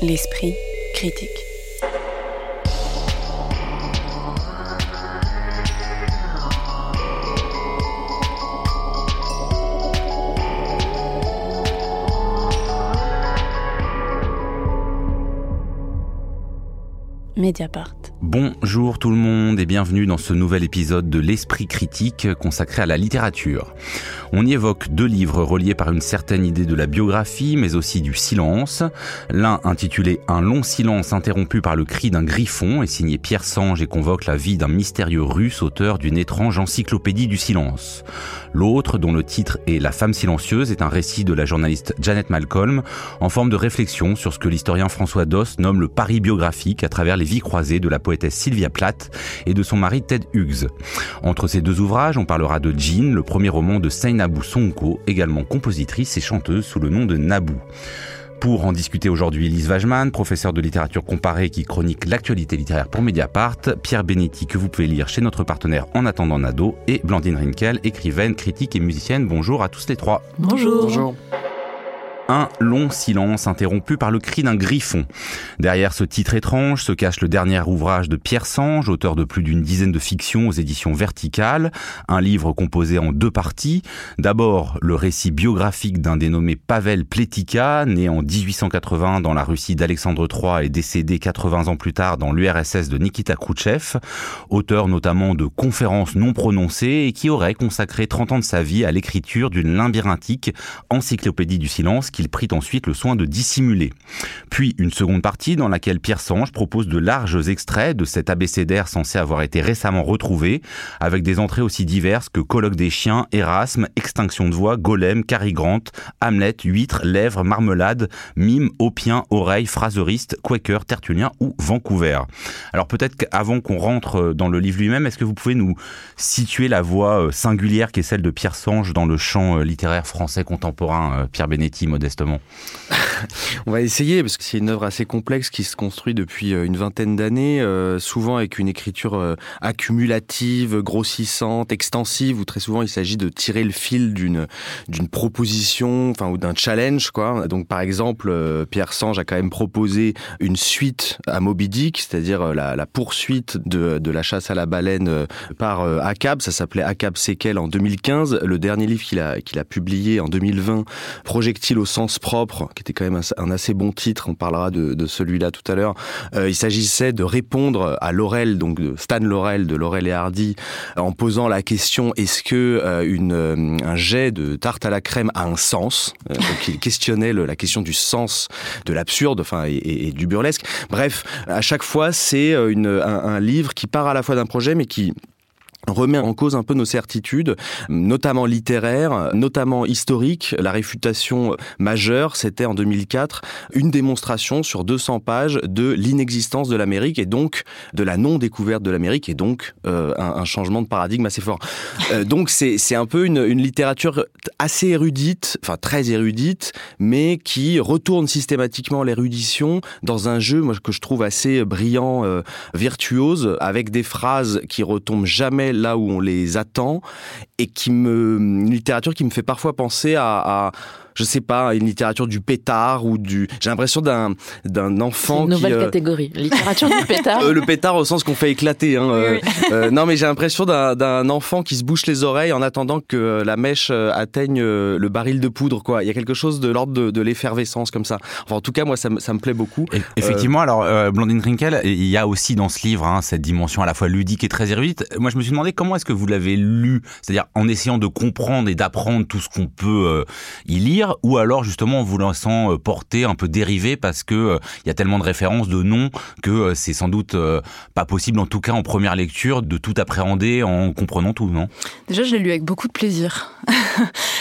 L'esprit critique. Mediapart. Bonjour tout le monde et bienvenue dans ce nouvel épisode de l'Esprit critique consacré à la littérature. On y évoque deux livres reliés par une certaine idée de la biographie mais aussi du silence. L'un intitulé Un long silence interrompu par le cri d'un griffon est signé Pierre Sange et convoque la vie d'un mystérieux russe auteur d'une étrange encyclopédie du silence. L'autre, dont le titre est La femme silencieuse, est un récit de la journaliste Janet Malcolm en forme de réflexion sur ce que l'historien François Doss nomme le pari biographique à travers les vies croisées de la poétesse Sylvia Plath et de son mari Ted Hughes. Entre ces deux ouvrages, on parlera de Jean, le premier roman de Seinabu Sonko, également compositrice et chanteuse sous le nom de Naboo. Pour en discuter aujourd'hui, Lise Wajman, professeur de littérature comparée qui chronique l'actualité littéraire pour Mediapart, Pierre Benetti que vous pouvez lire chez notre partenaire En attendant Nado et Blandine Rinkel, écrivaine, critique et musicienne. Bonjour à tous les trois. Bonjour. Bonjour un long silence interrompu par le cri d'un griffon. Derrière ce titre étrange se cache le dernier ouvrage de Pierre Sange, auteur de plus d'une dizaine de fictions aux éditions verticales, un livre composé en deux parties. D'abord, le récit biographique d'un dénommé Pavel Pletika, né en 1880 dans la Russie d'Alexandre III et décédé 80 ans plus tard dans l'URSS de Nikita Khrouchtchev, auteur notamment de conférences non prononcées et qui aurait consacré 30 ans de sa vie à l'écriture d'une labyrinthique encyclopédie du silence qu'il prit ensuite le soin de dissimuler. Puis une seconde partie dans laquelle Pierre Sange propose de larges extraits de cet abécédaire censé avoir été récemment retrouvé, avec des entrées aussi diverses que Colloque des chiens, Erasme, Extinction de voix, Golem, Cary Grant, Hamlet, Huître, Lèvres, Marmelade, Mime, Opien, Oreille, Phraseriste, Quaker, Tertullien ou Vancouver. Alors peut-être qu'avant qu'on rentre dans le livre lui-même, est-ce que vous pouvez nous situer la voix euh, singulière qui est celle de Pierre Sange dans le champ euh, littéraire français contemporain, euh, Pierre Benetti, On va essayer, parce que c'est une œuvre assez complexe qui se construit depuis euh, une vingtaine d'années, euh, souvent avec une écriture euh, accumulative, grossissante, extensive, où très souvent il s'agit de tirer le fil d'une proposition, enfin ou d'un challenge. Donc par exemple, Pierre Sange a quand même proposé une suite à Moby Dick, c'est-à-dire la, poursuite de, la chasse à la baleine par Acab. Ça s'appelait Acab Sequel en 2015. Le dernier livre qu'il a qu'il a publié en 2020, Projectile au propre, qui était quand même un, assez bon titre. On parlera de, celui-là tout à l'heure. Euh, il s'agissait de répondre à Laurel, donc Stan Laurel de Laurel et Hardy, en posant la question est-ce que euh, une, euh, un jet de tarte à la crème a un sens? Donc il questionnait la question du sens de l'absurde, enfin et, du burlesque. Bref, à chaque fois, c'est un livre qui part à la fois d'un projet, mais qui remet en cause un peu nos certitudes, notamment littéraires, notamment historiques. La réfutation majeure, c'était en 2004 une démonstration sur 200 pages de l'inexistence de l'Amérique et donc de la non-découverte de l'Amérique et donc euh, un, changement de paradigme assez fort. Euh, donc c'est un peu une, littérature assez érudite, enfin très érudite, mais qui retourne systématiquement l'érudition dans un jeu que je trouve assez brillant, euh, virtuose, avec des phrases qui retombent jamais là où on les attend et qui me une littérature qui me fait parfois penser à, à je sais pas, une littérature du pétard ou du. J'ai l'impression d'un d'un enfant. Une nouvelle qui, euh... catégorie, littérature du pétard. euh, le pétard au sens qu'on fait éclater. Hein, oui, oui. Euh, non, mais j'ai l'impression d'un enfant qui se bouche les oreilles en attendant que la mèche atteigne le baril de poudre. Quoi, il y a quelque chose de l'ordre de, de l'effervescence comme ça. Enfin, en tout cas, moi, ça, me, ça me plaît beaucoup. Et, effectivement, alors euh, Blandine Trinkel, il y a aussi dans ce livre hein, cette dimension à la fois ludique et très érudite. Moi, je me suis demandé comment est-ce que vous l'avez lu, c'est-à-dire en essayant de comprendre et d'apprendre tout ce qu'on peut euh, y lire, ou alors justement en vous laissant euh, porter un peu dérivé parce que il euh, y a tellement de références, de noms que euh, c'est sans doute pas possible, en tout cas en première lecture, de tout appréhender en comprenant tout, non? Déjà, je l'ai lu avec beaucoup de plaisir.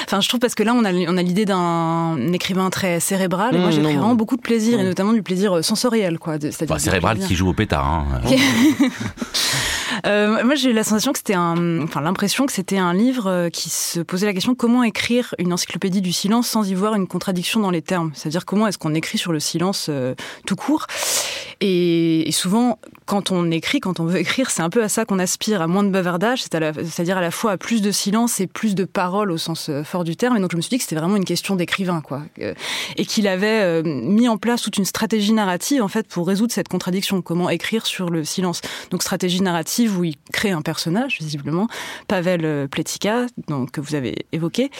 enfin, je trouve parce que là, on a, on a l'idée d'un écrivain très cérébral, et mmh, moi, j'ai pris vraiment beaucoup de plaisir, mmh. et notamment du plaisir sensoriel, quoi. Enfin, cérébral qui joue au pétard. Hein. euh, moi, j'ai eu l'impression que c'était un livre qui se posait la question comment écrire une encyclopédie du silence sans y voir une contradiction dans les termes. C'est-à-dire comment est-ce qu'on écrit sur le silence euh, tout court. Et, souvent, quand on écrit, quand on veut écrire, c'est un peu à ça qu'on aspire, à moins de bavardage, c'est-à-dire à, la fois à plus de silence et plus de paroles au sens euh, fort du terme. Et donc je me suis dit que c'était vraiment une question d'écrivain, quoi, et qu'il avait mis en place toute une stratégie narrative en fait pour résoudre cette contradiction. Comment écrire sur le silence? Donc stratégie narrative où il crée un personnage visiblement, Pavel Pletika, donc que vous avez évoqué,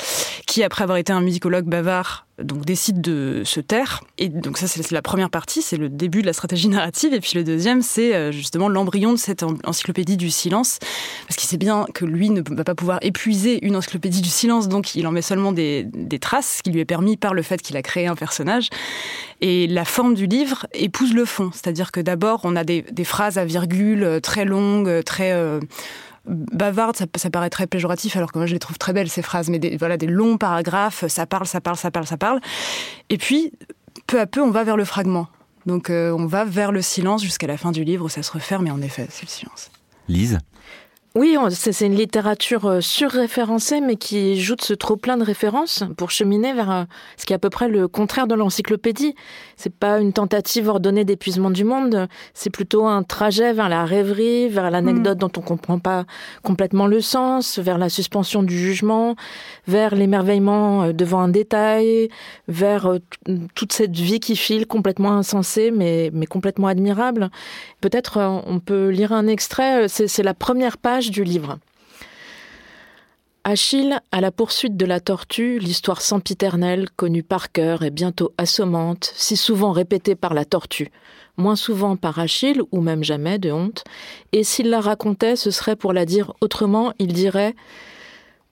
qui après avoir été un musicologue bavard donc décide de se taire. Et donc ça, c'est la première partie, c'est le début de la stratégie narrative. Et puis le deuxième, c'est euh, justement l'embryon de cette encyclopédie du silence, parce qu'il sait bien que lui ne va pas pouvoir épuiser une encyclopédie du silence, donc il en met seulement des, traces, ce qui lui est permis par le fait qu'il a créé un personnage. Et la forme du livre épouse le fond, c'est-à-dire que d'abord, on a des, phrases à virgule euh, très longues, très... Euh, bavarde, ça, paraît très péjoratif, alors que moi je les trouve très belles ces phrases, mais des, voilà, des longs paragraphes, ça parle, ça parle, ça parle, ça parle. Et puis, peu à peu, on va vers le fragment. Donc euh, on va vers le silence jusqu'à la fin du livre où ça se referme, et en effet, c'est le silence. Lise? Oui, c'est une littérature euh, surréférencée, mais qui joue de ce trop plein de références pour cheminer vers euh, ce qui est à peu près le contraire de l'encyclopédie. C'est pas une tentative ordonnée d'épuisement du monde, c'est plutôt un trajet vers la rêverie, vers l'anecdote mm. dont on comprend pas complètement le sens, vers la suspension du jugement, vers l'émerveillement euh, devant un détail, vers toute cette vie qui file complètement insensée, mais, mais complètement admirable. Peut-être on peut lire un extrait, c'est la première page du livre. Achille, à la poursuite de la tortue, l'histoire sempiternelle, connue par cœur et bientôt assommante, si souvent répétée par la tortue, moins souvent par Achille, ou même jamais de honte, et s'il la racontait, ce serait pour la dire autrement, il dirait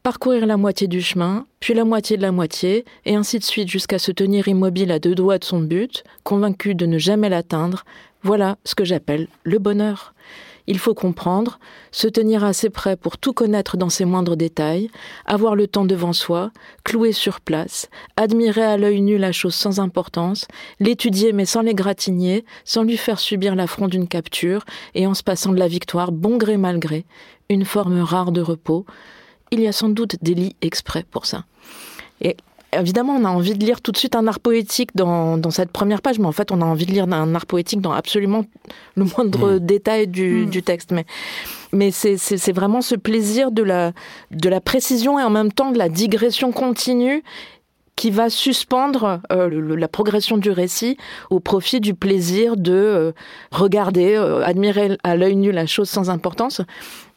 parcourir la moitié du chemin, puis la moitié de la moitié, et ainsi de suite jusqu'à se tenir immobile à deux doigts de son but, convaincu de ne jamais l'atteindre, voilà ce que j'appelle le bonheur. Il faut comprendre, se tenir assez près pour tout connaître dans ses moindres détails, avoir le temps devant soi, clouer sur place, admirer à l'œil nu la chose sans importance, l'étudier mais sans l'égratigner, sans lui faire subir l'affront d'une capture, et en se passant de la victoire bon gré mal gré, une forme rare de repos. Il y a sans doute des lits exprès pour ça. Évidemment, on a envie de lire tout de suite un art poétique dans, cette première page, mais en fait, on a envie de lire un art poétique dans absolument le moindre mm. détail du, mm. du, texte. Mais, mais c'est vraiment ce plaisir de la, de la précision et en même temps de la digression continue qui va suspendre euh, la progression du récit au profit du plaisir de euh, regarder, euh, admirer à l'œil nu la chose sans importance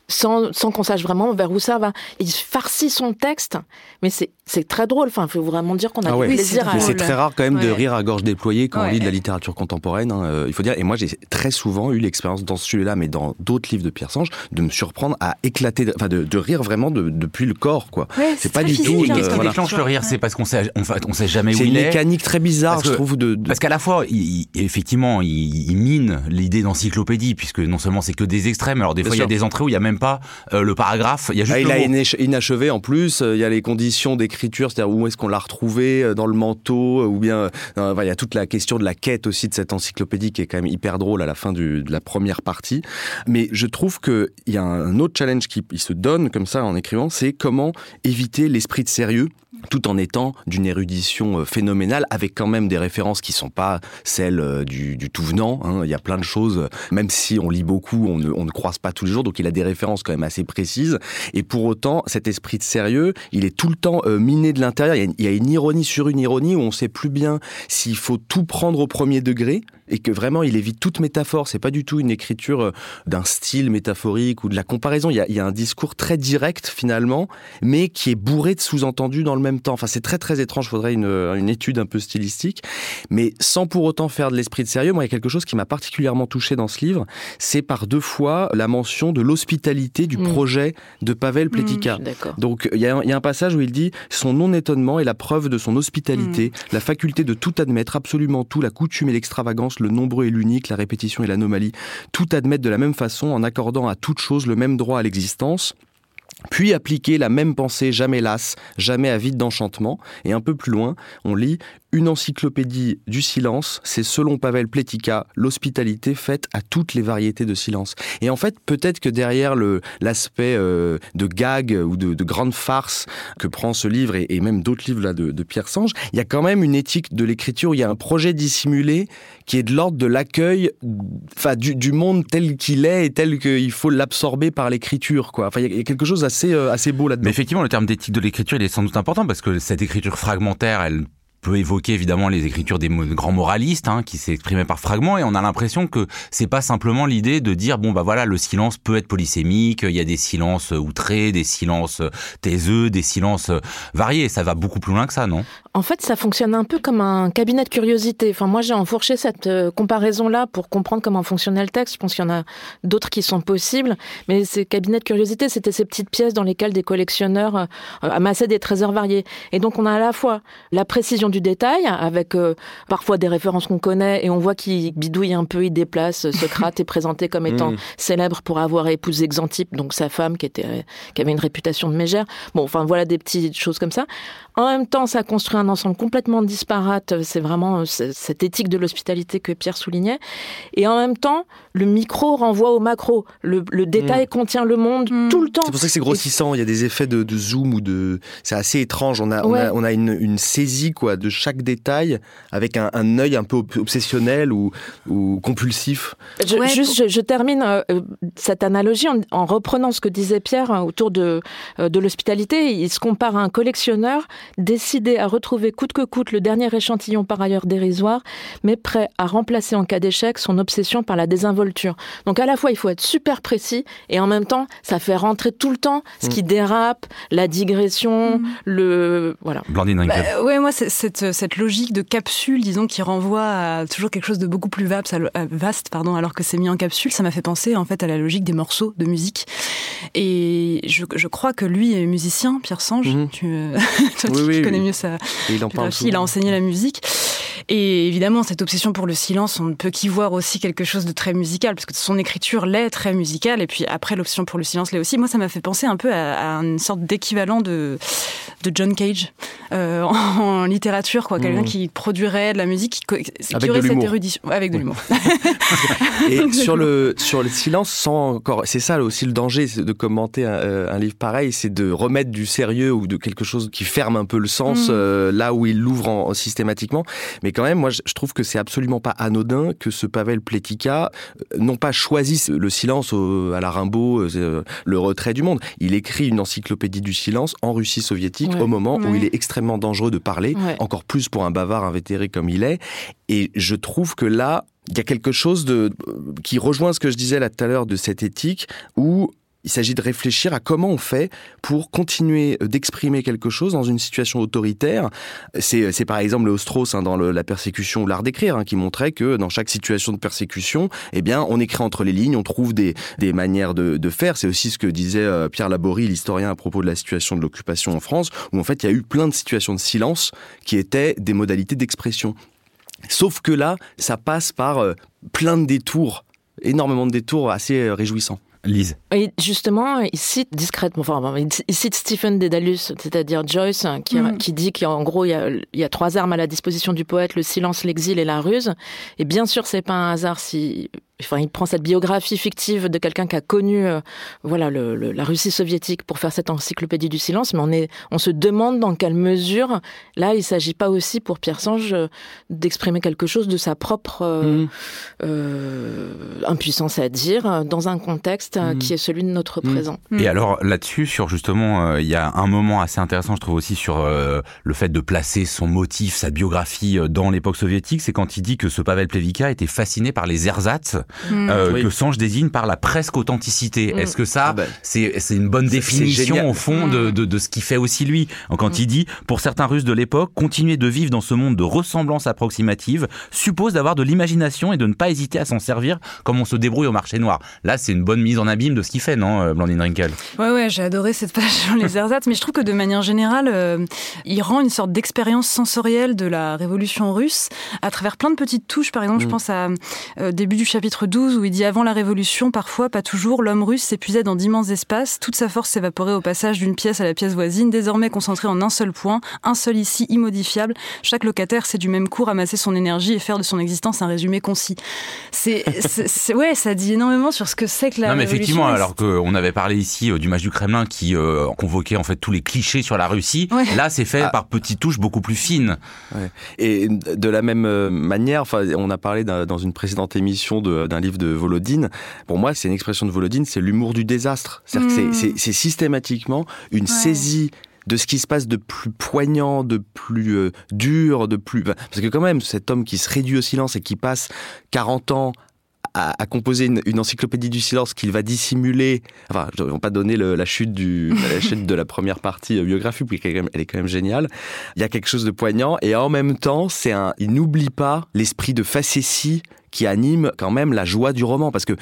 sans, sans qu'on sache vraiment vers où ça va. Il farcit son texte, mais c'est c'est très drôle. Enfin, il faut vraiment dire qu'on a ah du plaisir à. C'est très rare quand même de rire à gorge déployée quand on lit de la littérature contemporaine. Hein, euh, il faut dire. Et moi, j'ai très souvent eu l'expérience dans celui-là, mais dans d'autres livres de Pierre Sange, de me surprendre à éclater, enfin, de, de rire vraiment de, depuis le corps, quoi. c'est pas du tout. Qu'est-ce qui déclenche le rire C'est parce qu'on sait, on, on sait jamais où il est. C'est une mécanique très bizarre, je trouve. De, Parce qu'à la fois, il, effectivement, il, mine l'idée d'encyclopédie, puisque non seulement c'est que des extrêmes. Alors des fois, il y a des entrées où il y a même pas euh, le paragraphe. Il y a juste. Ah, il a inachevé en plus. Euh, il y a les conditions d'écriture, c'est-à-dire où est-ce qu'on l'a retrouvé euh, dans le manteau, euh, ou bien euh, il y a toute la question de la quête aussi de cette encyclopédie qui est quand même hyper drôle à la fin de la première partie. Mais je trouve qu'il y a un autre challenge qui se donne comme ça en écrivant, c'est comment éviter l'esprit de sérieux tout en étant d'une érudition phénoménale, avec quand même des références qui sont pas celles du, tout venant. Hein. Il y a plein de choses, même si on lit beaucoup, on ne, ne croise pas tous les jours, donc il a des références quand même assez précises. Et pour autant, cet esprit de sérieux, il est tout le temps miné de l'intérieur il y a une ironie sur une ironie où on sait plus bien s'il faut tout prendre au premier degré et que vraiment il évite toute métaphore. C'est pas du tout une écriture euh, d'un style métaphorique ou de la comparaison. Il y, a, il y a un discours très direct finalement, mais qui est bourré de sous-entendus dans le même temps. Enfin, c'est très très étrange. Il faudrait une, une, étude un peu stylistique, mais sans pour autant faire de l'esprit de sérieux. Moi, il y a quelque chose qui m'a particulièrement touché dans ce livre. C'est par deux fois la mention de l'hospitalité du mmh. projet de Pavel Pletika. Mmh, Donc, il y, a, il y, a, un passage où il dit son non-étonnement est la preuve de son hospitalité, mmh. la faculté de tout admettre, absolument tout, la coutume et l'extravagance le nombreux et l'unique, la répétition et l'anomalie, tout admettre de la même façon en accordant à toute chose le même droit à l'existence, puis appliquer la même pensée jamais lasse, jamais avide d'enchantement. Et un peu plus loin, on lit une encyclopédie du silence, c'est selon Pavel Pletika l'hospitalité faite à toutes les variétés de silence. Et en fait, peut-être que derrière l'aspect euh, de gag ou de, de, grande farce que prend ce livre et, même d'autres livres là de, Pierre Sange, il y a quand même une éthique de l'écriture, il y a un projet dissimulé qui est de l'ordre de l'accueil enfin, du, monde tel qu'il est et tel qu'il faut l'absorber par l'écriture. Quoi. Enfin, il y a quelque chose assez, euh, assez beau là-dedans. Mais effectivement, le terme d'éthique de l'écriture, il est sans doute important parce que cette écriture fragmentaire, elle peut évoquer évidemment les écritures des grands moralistes hein, qui s'exprimaient par fragments et on a l'impression que c'est pas simplement l'idée de dire bon bah voilà le silence peut être polysémique il y a des silences outrés des silences taiseux des silences variés. Ça va beaucoup plus loin que ça non? En fait ça fonctionne un peu comme un cabinet de curiosité. Enfin moi j'ai enfourché cette euh, comparaison là pour comprendre comment fonctionnait le texte. Je pense qu'il y en a d'autres qui sont possibles. Mais ces cabinets de curiosité c'était ces petites pièces dans lesquelles des collectionneurs euh, amassaient des trésors variés. Et donc on a à la fois la précision du détail, avec euh, parfois des références qu'on connaît, et on voit qu'il bidouille un peu, il déplace. Socrate est présenté comme étant mm. célèbre pour avoir épousé Xantippe, donc sa femme qui, était, qui avait une réputation de mégère. Bon, enfin voilà des petites choses comme ça. En même temps, ça construit un ensemble complètement disparate. C'est vraiment euh, cette éthique de l'hospitalité que Pierre soulignait. Et en même temps, le micro renvoie au macro. Le, détail mm. contient le monde mm. tout le temps. C'est pour ça que c'est grossissant. Il y a des effets de, zoom ou de. C'est assez étrange. On a, on a, une, une, saisie quoi de chaque détail avec un, un œil un peu obsessionnel ou, ou compulsif. Je, juste, je, termine euh, euh, cette analogie en, reprenant ce que disait Pierre hein, autour de, de l'hospitalité. Il se compare à un collectionneur décidé à retrouver coûte que coûte le dernier échantillon par ailleurs dérisoire, mais prêt à remplacer en cas d'échec son obsession par la désinvolture. Donc à la fois, il faut être super précis et en même temps, ça fait rentrer tout le temps ce qui mm. dérape, la digression, mm. le... Voilà. Blandine bah, Ouais, moi, cette, cette logique de capsule, disons, qui renvoie à toujours quelque chose de beaucoup plus vaste, vaste pardon, alors que c'est mis en capsule, ça m'a fait penser en fait à la logique des morceaux de musique. Et je, je crois que lui est musicien, Pierre Sange. Mm-hmm. Tu, oui, connais mieux ça. Il, en parle il a enseigné la musique. Et évidemment, cette obsession pour le silence, on ne peut qu'y voir aussi quelque chose de très musical, parce que son écriture l'est très musicale, et puis après, l'obsession pour le silence l'est aussi. Moi, ça m'a fait penser un peu à, une sorte d'équivalent de, de John Cage euh, en, littérature, quoi. Quelqu'un mmh. qui produirait de la musique, qui, avec aurait cette érudition. Avec de l'humour. et sur le, sur le silence, sans encore. C'est ça aussi le danger de commenter un, euh, un livre pareil, c'est de remettre du sérieux ou de quelque chose qui ferme un peu le sens mmh. euh, là où il l'ouvre systématiquement. Mais quand même, moi, je trouve que c'est absolument pas anodin que ce Pavel Pletika euh, non pas choisisse le silence à la Rimbaud, euh, le retrait du monde. Il écrit une encyclopédie du silence en Russie soviétique au moment où il est extrêmement dangereux de parler, encore plus pour un bavard invétéré comme il est. Et je trouve que là, il y a quelque chose de qui rejoint ce que je disais là tout à l'heure de cette éthique où il s'agit de réfléchir à comment on fait pour continuer d'exprimer quelque chose dans une situation autoritaire. C'est par exemple le hein, dans la persécution ou l'art d'écrire hein, qui montrait que dans chaque situation de persécution, eh bien, on écrit entre les lignes, on trouve des, manières de, de faire. C'est aussi ce que disait euh, Pierre Laborie, l'historien, à propos de la situation de l'occupation en France, où en fait il y a eu plein de situations de silence qui étaient des modalités d'expression. Sauf que là, ça passe par euh, plein de détours, énormément de détours assez euh, réjouissants. Lise. Et justement, il cite discrètement, enfin, il cite Stephen Dedalus, c'est-à-dire Joyce, qui, mm. qui dit qu'en gros, il y, a, il y, a, trois armes à la disposition du poète, le silence, l'exil et la ruse. Et bien sûr, c'est pas un hasard si enfin, il prend cette biographie fictive de quelqu'un qui a connu euh, voilà le, la Russie soviétique pour faire cette encyclopédie du silence, mais on, est, on se demande dans quelle mesure, là, il ne s'agit pas aussi pour Pierre Sange euh, d'exprimer quelque chose de sa propre euh, mmh. impuissance à dire dans un contexte mmh. qui est celui de notre mmh. présent. Et alors là-dessus, sur justement, il y a un moment assez intéressant, je trouve aussi, sur le fait de placer son motif, sa biographie dans l'époque soviétique, c'est quand il dit que ce Pavel Plevika était fasciné par les ersatz Mm. Euh, que Sange désigne par la presque authenticité. Mm. Est-ce que ça, ah ben, c'est une bonne définition au fond de, mm. de, de, ce qui fait aussi lui Quand il dit, pour certains Russes de l'époque, continuer de vivre dans ce monde de ressemblance approximative suppose d'avoir de l'imagination et de ne pas hésiter à s'en servir comme on se débrouille au marché noir. Là, c'est une bonne mise en abîme de ce qu'il fait, non, euh, Blandine Rinkel Ouais, ouais, j'ai adoré cette page sur les ersatz, mais je trouve que de manière générale, euh, il rend une sorte d'expérience sensorielle de la révolution russe à travers plein de petites touches. Par exemple, je pense à début du chapitre chapitre 12 où il dit avant la révolution, parfois, pas toujours, l'homme russe s'épuisait dans d'immenses espaces, toute sa force s'évaporait au passage d'une pièce à la pièce voisine, désormais concentrée en un seul point, un seul ici, immodifiable. Chaque locataire sait du même coup ramasser son énergie et faire de son existence un résumé concis. C'est, ouais, ça dit énormément sur ce que c'est que la non, mais révolution. effectivement, alors qu'on avait parlé ici euh, du match du Kremlin qui euh, convoquait en fait tous les clichés sur la Russie, Ouais. là c'est fait Ah. par petites touches beaucoup plus fines. Ouais. Et de la même euh, manière, enfin, on a parlé dans une précédente émission de- d'un livre de Volodine. Pour moi, c'est une expression de Volodine, c'est l'humour du désastre. C'est-à-dire que Mm. c'est- systématiquement une saisie de ce qui se passe de plus poignant, de plus euh, dur, de plus... Parce que quand même, cet homme qui se réduit au silence et qui passe 40 ans à, à composer une, une encyclopédie du silence qu'il va dissimuler. Enfin, je ne vais pas donner le- la chute du la chute de la première partie euh, biographique, puis elle est quand même- géniale. Il y a quelque chose de poignant et en même temps, c'est un. Il n'oublie pas l'esprit de facétie qui anime quand même la joie du roman, parce que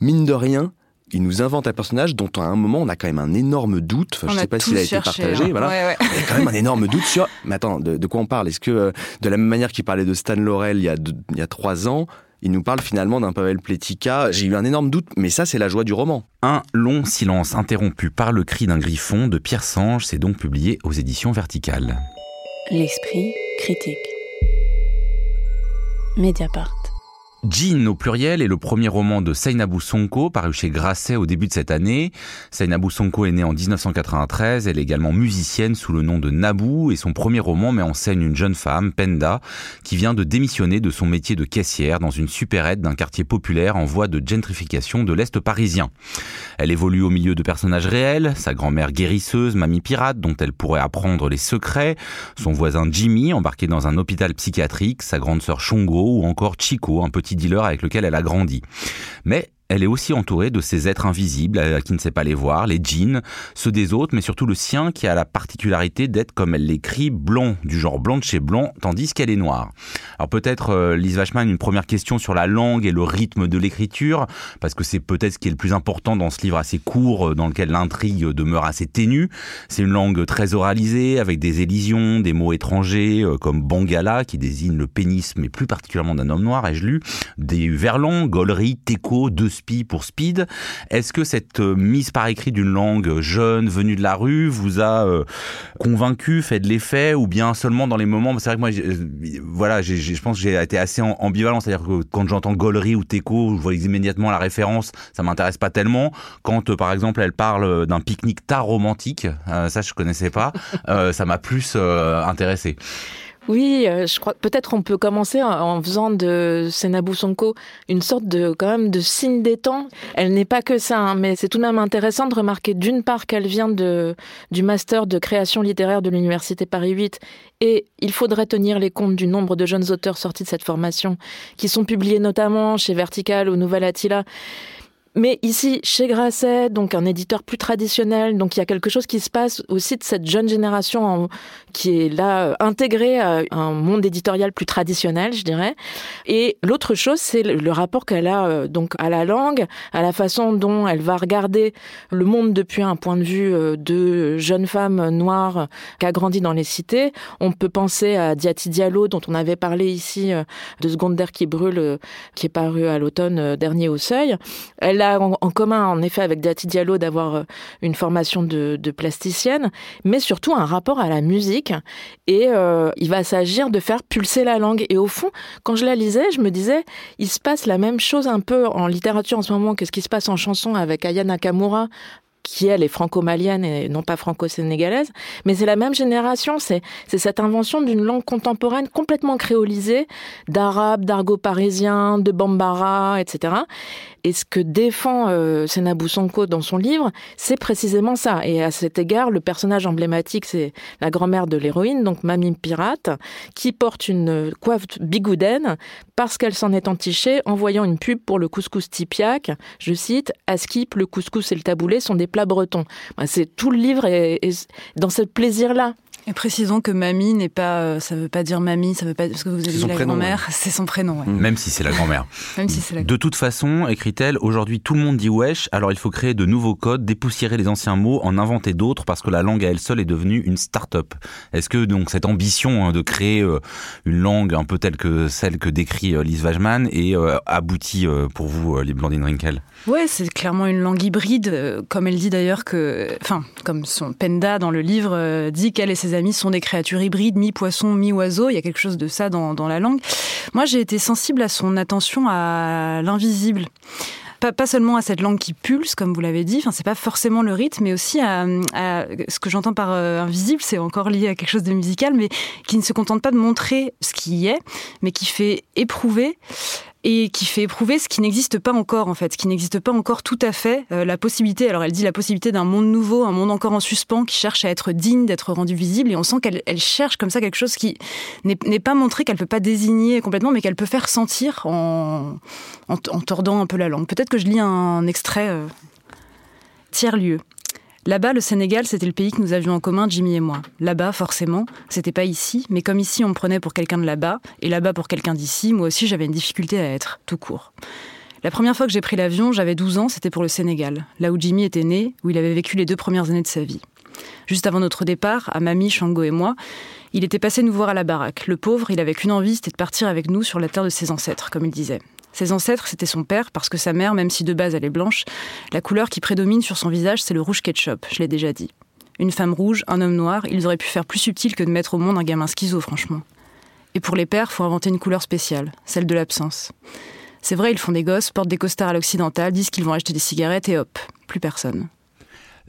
mine de rien. Il nous invente un personnage dont à un moment on a quand même un énorme doute. Enfin, je a sais pas s'il a été cherché, partagé. hein. Voilà. Ouais, ouais. Il y a quand même un énorme doute sur. Mais attends, de, de quoi on parle? Est-ce que euh, de la même manière qu'il parlait de Stan Laurel il y a, deux- il y a trois ans, il nous parle finalement d'un Pavel Pletika J'ai eu un énorme doute, mais ça c'est la joie du roman. Un long silence interrompu par le cri d'un griffon de Pierre Sange, c'est donc publié aux éditions Verticales. L'esprit critique. Mediapart. Jean au pluriel est le premier roman de Seynabou Sonko paru chez Grasset au début de cette année. Seynabou Sonko est née en 1993, elle est également musicienne sous le nom de Nabou et son premier roman met en scène une jeune femme, Penda, qui vient de démissionner de son métier de caissière dans une supérette d'un quartier populaire en voie de gentrification de l'Est parisien. Elle évolue au milieu de personnages réels, sa grand-mère guérisseuse, mamie pirate dont elle pourrait apprendre les secrets, son voisin Jimmy embarqué dans un hôpital psychiatrique, sa grande sœur Shongo ou encore Chico, un petit dealer avec lequel elle a grandi. Mais elle est aussi entourée de ces êtres invisibles à qui ne sait pas les voir, les djinns, ceux des autres, mais surtout le sien qui a la particularité d'être, comme elle l'écrit, blanc, du genre blanc de chez blanc, tandis qu'elle est noire. Alors peut-être, euh, Lise Wachman, une première question sur la langue et le rythme de l'écriture, parce que c'est peut-être ce qui est le plus important dans ce livre assez court, euh, dans lequel l'intrigue demeure assez ténue. C'est une langue très oralisée, avec des élisions, des mots étrangers, euh, comme bangala, qui désigne le pénis, mais plus particulièrement d'un homme noir, ai-je lu, des verlans, gaulerie, teco, deux spi pour speed. Est-ce que cette euh, mise par écrit d'une langue jeune, venue de la rue, vous a euh, convaincu, fait de l'effet, ou bien seulement dans les moments, c'est vrai que moi, euh, voilà, je pense que j'ai été assez am- ambivalent, c'est-à-dire que quand j'entends gaulerie ou teco, je vois immédiatement la référence, ça m'intéresse pas tellement. Quand, par exemple, elle parle d'un pique-nique tard romantique, ça je connaissais pas, ça m'a plus intéressé. Oui, euh, je crois peut-être on peut commencer en, faisant de Senabou Sonko une sorte de quand même de signe des temps. Elle n'est pas que ça, hein, mais c'est tout de même intéressant de remarquer d'une part qu'elle vient de du master de création littéraire de l'université Paris 8 et il faudrait tenir les comptes du nombre de jeunes auteurs sortis de cette formation qui sont publiés notamment chez Vertical ou Nouvelle Attila. Mais ici, chez Grasset, donc un éditeur plus traditionnel, donc il y a quelque chose qui se passe aussi de cette jeune génération qui est là euh, intégrée à un monde éditorial plus traditionnel, je dirais. Et l'autre chose, c'est le, rapport qu'elle a euh, donc à la langue, à la façon dont elle va regarder le monde depuis un point de vue euh, de jeune femme noire qui a grandi dans les cités. On peut penser à Diati Diallo, dont on avait parlé ici, de Seconde d'air qui brûle, qui est paru à l'automne dernier au Seuil. Elle en, commun, en effet, avec Diati Diallo d'avoir euh, une formation de, plasticienne, mais surtout un rapport à la musique. Et euh, il va s'agir de faire pulser la langue. Et au fond, quand je la lisais, je me disais, il se passe la même chose un peu en littérature en ce moment que ce qui se passe en chanson avec Aya Nakamura qui elle est franco-malienne et non pas franco-sénégalaise, mais c'est la même génération, c'est cette invention d'une langue contemporaine complètement créolisée, d'arabe, d'argot parisien, de bambara, etc. Et ce que défend euh, dans son livre, c'est précisément ça. Et à cet égard, le personnage emblématique, c'est la grand-mère de l'héroïne, donc Mamie Pirate, qui porte une coiffe bigoudaine parce qu'elle s'en est entichée en voyant une pub pour le couscous Tipiac. Je cite, à Skip, le couscous et le taboulé sont des plats bretons. C'est tout le livre dans ce plaisir-là. Et précisons que mamie n'est pas, euh, ça veut pas dire mamie, ça veut pas parce que vous avez dit la grand-mère, c'est son prénom. ouais. Même si c'est la grand-mère. Même si c'est la. De toute façon, écrit-elle, aujourd'hui tout le monde dit wesh, alors il faut créer de nouveaux codes, dépoussiérer les anciens mots, en inventer d'autres parce que la langue à elle seule est devenue une start-up. Est-ce que donc cette ambition hein, de créer euh, une langue un peu telle que celle que décrit euh, Lise Wajman est aboutie pour vous, Blandine Rinkel? Ouais, c'est clairement une langue hybride, comme elle dit d'ailleurs que, enfin, comme son Penda dans le livre dit qu'elle et ses amis sont des créatures hybrides, mi-poisson, mi-oiseau. Il y a quelque chose de ça dans, la langue. Moi, j'ai été sensible à son attention à l'invisible. Pas, seulement à cette langue qui pulse, comme vous l'avez dit, enfin, c'est pas forcément le rythme, mais aussi à, à- ce que j'entends par euh, invisible, c'est encore lié à quelque chose de musical, mais qui ne se contente pas de montrer ce qui y est, mais qui fait éprouver et qui fait éprouver ce qui n'existe pas encore en fait, ce qui n'existe pas encore tout à fait, euh, la possibilité, alors elle dit la possibilité d'un monde nouveau, un monde encore en suspens qui cherche à être digne d'être rendu visible et on sent qu'elle elle cherche comme ça quelque chose qui n'est pas montré, qu'elle peut pas désigner complètement mais qu'elle peut faire sentir en, en, tordant un peu la langue. Peut-être que je lis un extrait euh, tiers-lieu. Là-bas, le Sénégal, c'était le pays que nous avions en commun, Jimmy et moi. Là-bas, forcément, c'était pas ici, mais comme ici, on me prenait pour quelqu'un de là-bas, et là-bas pour quelqu'un d'ici, moi aussi, j'avais une difficulté à être, tout court. La première fois que j'ai pris l'avion, j'avais 12 ans, c'était pour le Sénégal, là où Jimmy était né, où il avait vécu les deux premières années de sa vie. Juste avant notre départ, à Mamie, Shango et moi, il était passé nous voir à la baraque. Le pauvre, il avait qu'une envie, c'était de partir avec nous sur la terre de ses ancêtres, comme il disait. Ses ancêtres, c'était son père, parce que sa mère, même si de base elle est blanche, la couleur qui prédomine sur son visage, c'est le rouge ketchup, je l'ai déjà dit. Une femme rouge, un homme noir, ils auraient pu faire plus subtil que de mettre au monde un gamin schizo, franchement. Et pour les pères, faut inventer une couleur spéciale, celle de l'absence. C'est vrai, ils font des gosses, portent des costards à l'occidental, disent qu'ils vont acheter des cigarettes et hop, plus personne.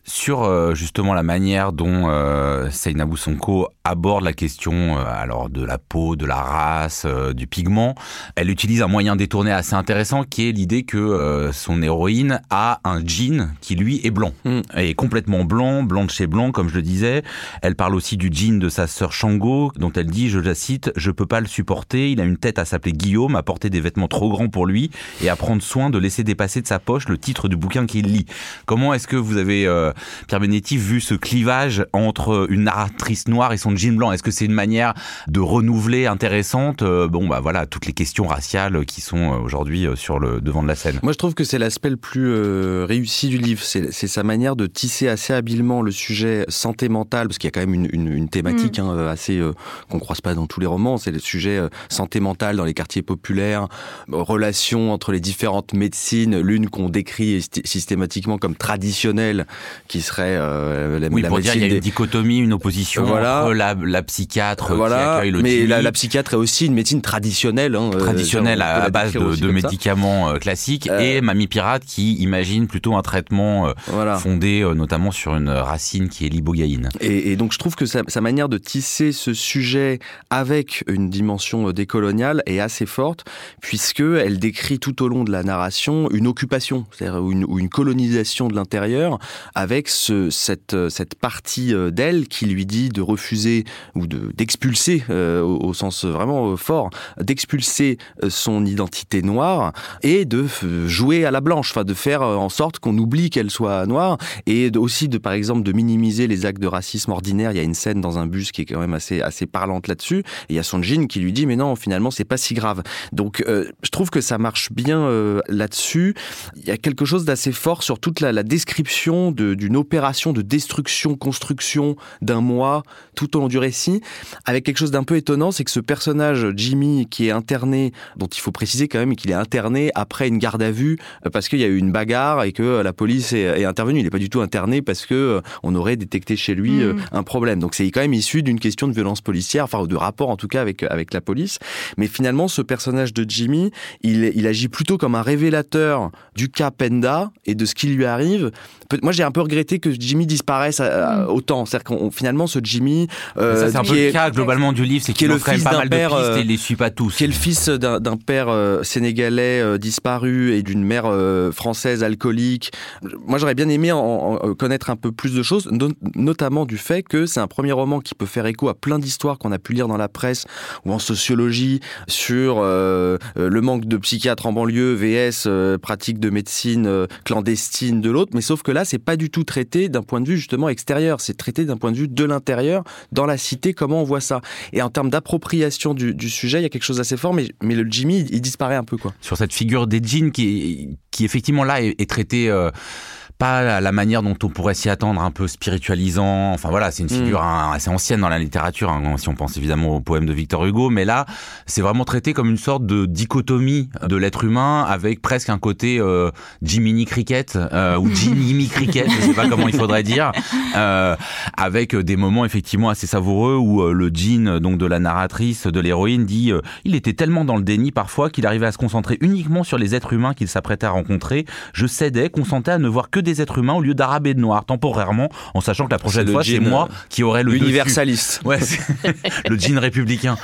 Sur euh, justement la manière dont euh, Seynabou Sonko aborde la question euh, alors de la peau, de la race, euh, du pigment. Elle utilise un moyen détourné assez intéressant qui est l'idée que euh, son héroïne a un jean qui lui est blanc, Mm. est complètement blanc, blanc de chez blanc comme je le disais. Elle parle aussi du jean de sa sœur Shango dont elle dit, je la cite, je peux pas le supporter. Il a une tête à s'appeler Guillaume, à porter des vêtements trop grands pour lui et à prendre soin de laisser dépasser de sa poche le titre du bouquin qu'il lit. Comment est-ce que vous avez euh, Pierre Benetti vu ce clivage entre une narratrice noire et son jean blanc Est-ce que c'est une manière de renouveler intéressante euh, Bon, bah voilà, toutes les questions raciales qui sont euh, aujourd'hui euh, sur le devant de la scène? Moi, je trouve que c'est l'aspect le plus euh, réussi du livre. C'est sa manière de tisser assez habilement le sujet santé mentale, parce qu'il y a quand même une, une- une thématique hein, euh, assez euh, qu'on croise pas dans tous les romans. C'est le sujet euh, santé mentale dans les quartiers populaires, relations entre les différentes médecines, l'une qu'on décrit syst- systématiquement comme traditionnelle, qui serait euh, la, Oui, la pour dire, il y a une dichotomie, une opposition Voilà. entre la, la psychiatre qui voilà, accueille le mais la, la psychiatre est aussi une médecine traditionnelle. Hein, euh, traditionnelle à, base de, ça. médicaments euh, classiques, Euh, et Mamie Pirate qui imagine plutôt un traitement euh, Voilà. fondé euh, notamment sur une racine qui est l'ibogaïne. Et, et donc je trouve que sa, sa manière de tisser ce sujet avec une dimension euh, décoloniale est assez forte, puisque elle décrit tout au long de la narration une occupation, c'est-à-dire une, une colonisation de l'intérieur, avec ce, cette, euh, cette partie euh, d'elle qui lui dit de refuser ou de d'expulser, euh, au, sens vraiment euh, fort, d'expulser son identité noire et de jouer à la blanche, enfin de faire en sorte qu'on oublie qu'elle soit noire et de- aussi de par exemple de minimiser les actes de racisme ordinaires. Il y a une scène dans un bus qui est quand même assez assez parlante là-dessus. Il y a son jean qui lui dit mais non finalement c'est pas si grave. Donc je trouve que ça marche bien là-dessus. Il y a quelque chose d'assez fort sur toute la, description de- d'une opération de destruction construction d'un mois tout au long du récit avec quelque chose d'un peu étonnant c'est que ce personnage Jimmy qui est interné dont il faut préciser quand même qu'il est interné après une garde à vue euh, parce qu'il y a eu une bagarre et que euh, la police est, est intervenue. Il n'est pas du tout interné parce que euh, on aurait détecté chez lui euh, Mm. un problème. Donc c'est quand même issu d'une question de violence policière, enfin de rapport en tout cas avec avec la police. Mais finalement, ce personnage de Jimmy, il, il agit plutôt comme un révélateur du cas Penda et de ce qui lui arrive. Moi, j'ai un peu regretté que Jimmy disparaisse euh, autant. C'est-à-dire qu'on finalement ce Jimmy euh, ça, c'est un peu est- le cas globalement du livre, c'est qui est qu'il le offre quand même pas d'un mal de père, pistes euh, et il les suit pas tous. qui est le fils d'un d'un père euh, sénégalais euh, disparu et d'une mère euh, française alcoolique. Moi, j'aurais bien aimé en, en- connaître un peu plus de choses, no- notamment du fait que c'est un premier roman qui peut faire écho à plein d'histoires qu'on a pu lire dans la presse ou en sociologie sur le manque de psychiatres en banlieue, VS, euh, pratique de médecine euh, clandestine de l'autre. Mais sauf que là, c'est pas du tout traité d'un point de vue justement extérieur. C'est traité d'un point de vue de l'intérieur dans la cité, comment on voit ça. Et en termes d'appropriation du, sujet, il y a quelque chose d'assez fort, mais, le Jimmy, il, disparaît un peu. quoi. Sur cette figure des jeans qui, qui effectivement là est, est traitée... Euh, pas la manière dont on pourrait s'y attendre, un peu spiritualisant. Enfin voilà, c'est une mm. figure assez ancienne dans la littérature, hein, si on pense évidemment au poème de Victor Hugo, mais là, c'est vraiment traité comme une sorte de dichotomie de l'être humain avec presque un côté euh, Jiminy Cricket euh, ou Jimmy Cricket, je sais pas comment il faudrait dire, euh, avec des moments effectivement assez savoureux où euh, le jean donc de la narratrice, de l'héroïne dit euh, il était tellement dans le déni parfois qu'il arrivait à se concentrer uniquement sur les êtres humains qu'il s'apprêtait à rencontrer. Je cédais, consentais à ne voir que des êtres humains au lieu d'arabe et de noir, temporairement, en sachant que la prochaine fois, c'est moi qui aurai le universaliste. Ouais, le jean républicain.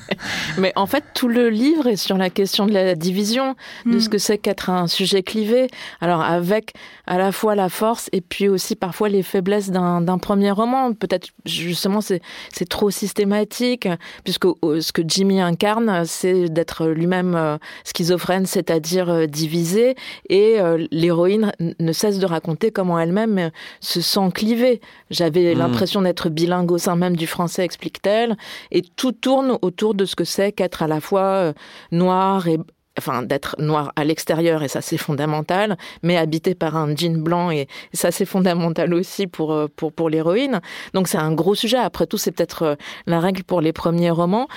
Mais en fait, tout le livre est sur la question de la division, de ce hmm. que c'est qu'être un sujet clivé. Alors, avec à la fois la force et puis aussi parfois les faiblesses d'un premier roman. Peut-être, justement, c'est trop systématique, puisque ce que Jimmy incarne, c'est d'être lui-même euh, schizophrène, c'est-à-dire euh, divisé, et euh, l'héroïne ne cesse de raconter comment elle-même euh, se sent clivée. J'avais hmm. l'impression d'être bilingue au sein même du français, explique-t-elle, et tout tourne autour de ce que c'est qu'être à la fois euh, noir et enfin d'être noir à l'extérieur et ça c'est fondamental, mais habité par un jean blanc et ça c'est fondamental aussi pour euh, pour pour l'héroïne. Donc c'est un gros sujet. Après tout, c'est peut-être la règle pour les premiers romans.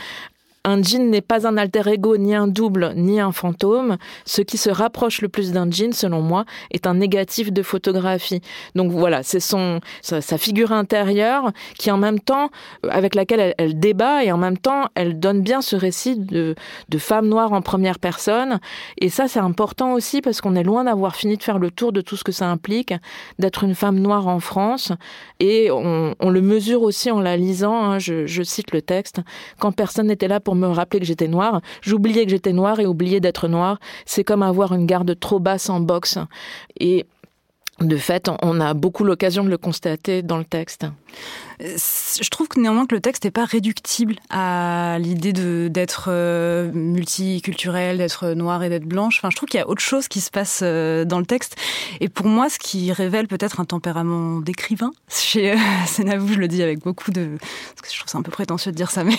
Un djinn n'est pas un alter ego, ni un double, ni un fantôme. Ce qui se rapproche le plus d'un djinn, selon moi, est un négatif de photographie. Donc voilà, c'est son sa, figure intérieure qui, en même temps, avec laquelle elle, débat et en même temps, elle donne bien ce récit de, de femme noire en première personne. Et ça, c'est important aussi parce qu'on est loin d'avoir fini de faire le tour de tout ce que ça implique d'être une femme noire en France. Et on, le mesure aussi en la lisant. Hein, je, je cite le texte. Quand personne n'était là pour me rappeler que j'étais noire. J'oubliais que j'étais noire et oublier d'être noire, c'est comme avoir une garde trop basse en boxe. Et de fait, on a beaucoup l'occasion de le constater dans le texte. Je trouve que néanmoins que le texte n'est pas réductible à l'idée d'être euh, multiculturel, d'être noir et d'être blanche. Enfin, je trouve qu'il y a autre chose qui se passe euh, dans le texte. Et pour moi, ce qui révèle peut-être un tempérament d'écrivain, chez euh, je le dis avec beaucoup de... Parce que je trouve c'est un peu prétentieux de dire ça, mais...